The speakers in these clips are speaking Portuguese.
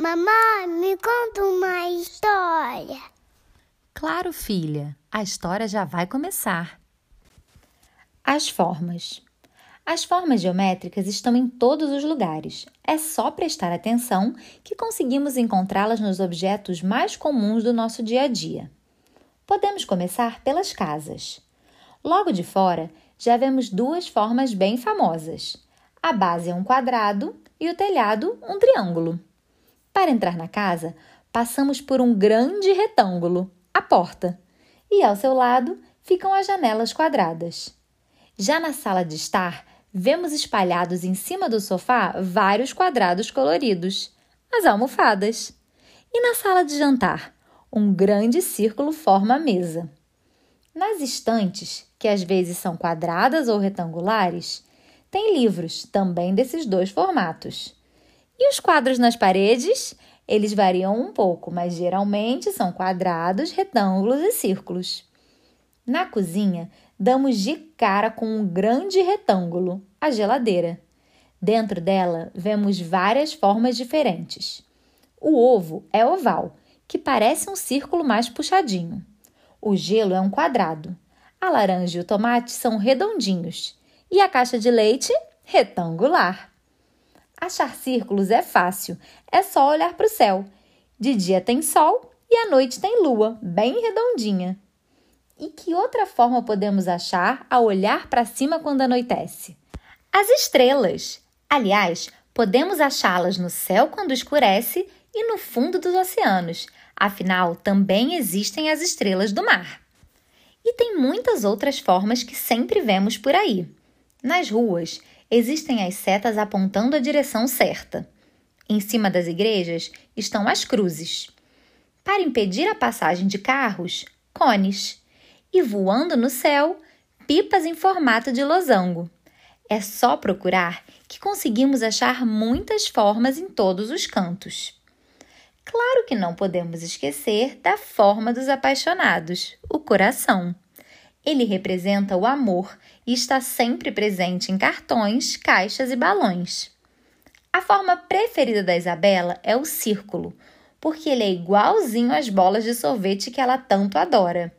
Mamãe, me conta uma história. Claro, filha, a história já vai começar. As formas. As formas geométricas estão em todos os lugares. É só prestar atenção que conseguimos encontrá-las nos objetos mais comuns do nosso dia a dia. Podemos começar pelas casas. Logo de fora, já vemos duas formas bem famosas. A base é um quadrado e o telhado um triângulo. Para entrar na casa, passamos por um grande retângulo, a porta, e ao seu lado ficam as janelas quadradas. Já na sala de estar, vemos espalhados em cima do sofá vários quadrados coloridos, as almofadas. E na sala de jantar, um grande círculo forma a mesa. Nas estantes, que às vezes são quadradas ou retangulares, tem livros também desses dois formatos. E os quadros nas paredes? Eles variam um pouco, mas geralmente são quadrados, retângulos e círculos. Na cozinha, damos de cara com um grande retângulo, a geladeira. Dentro dela, vemos várias formas diferentes. O ovo é oval, que parece um círculo mais puxadinho. O gelo é um quadrado. A laranja e o tomate são redondinhos. E a caixa de leite, retangular. Achar círculos é fácil, é só olhar para o céu. De dia tem sol e à noite tem lua, bem redondinha. E que outra forma podemos achar ao olhar para cima quando anoitece? As estrelas. Aliás, podemos achá-las no céu quando escurece e no fundo dos oceanos. Afinal, também existem as estrelas do mar. E tem muitas outras formas que sempre vemos por aí. Nas ruas, existem as setas apontando a direção certa. Em cima das igrejas estão as cruzes. Para impedir a passagem de carros, cones e voando no céu, pipas em formato de losango. É só procurar que conseguimos achar muitas formas em todos os cantos. Claro que não podemos esquecer da forma dos apaixonados, o coração. Ele representa o amor e está sempre presente em cartões, caixas e balões. A forma preferida da Isabela é o círculo, porque ele é igualzinho às bolas de sorvete que ela tanto adora.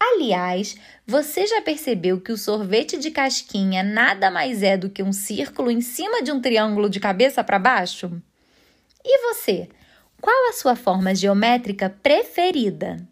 Aliás, você já percebeu que o sorvete de casquinha nada mais é do que um círculo em cima de um triângulo de cabeça para baixo? E você? Qual a sua forma geométrica preferida?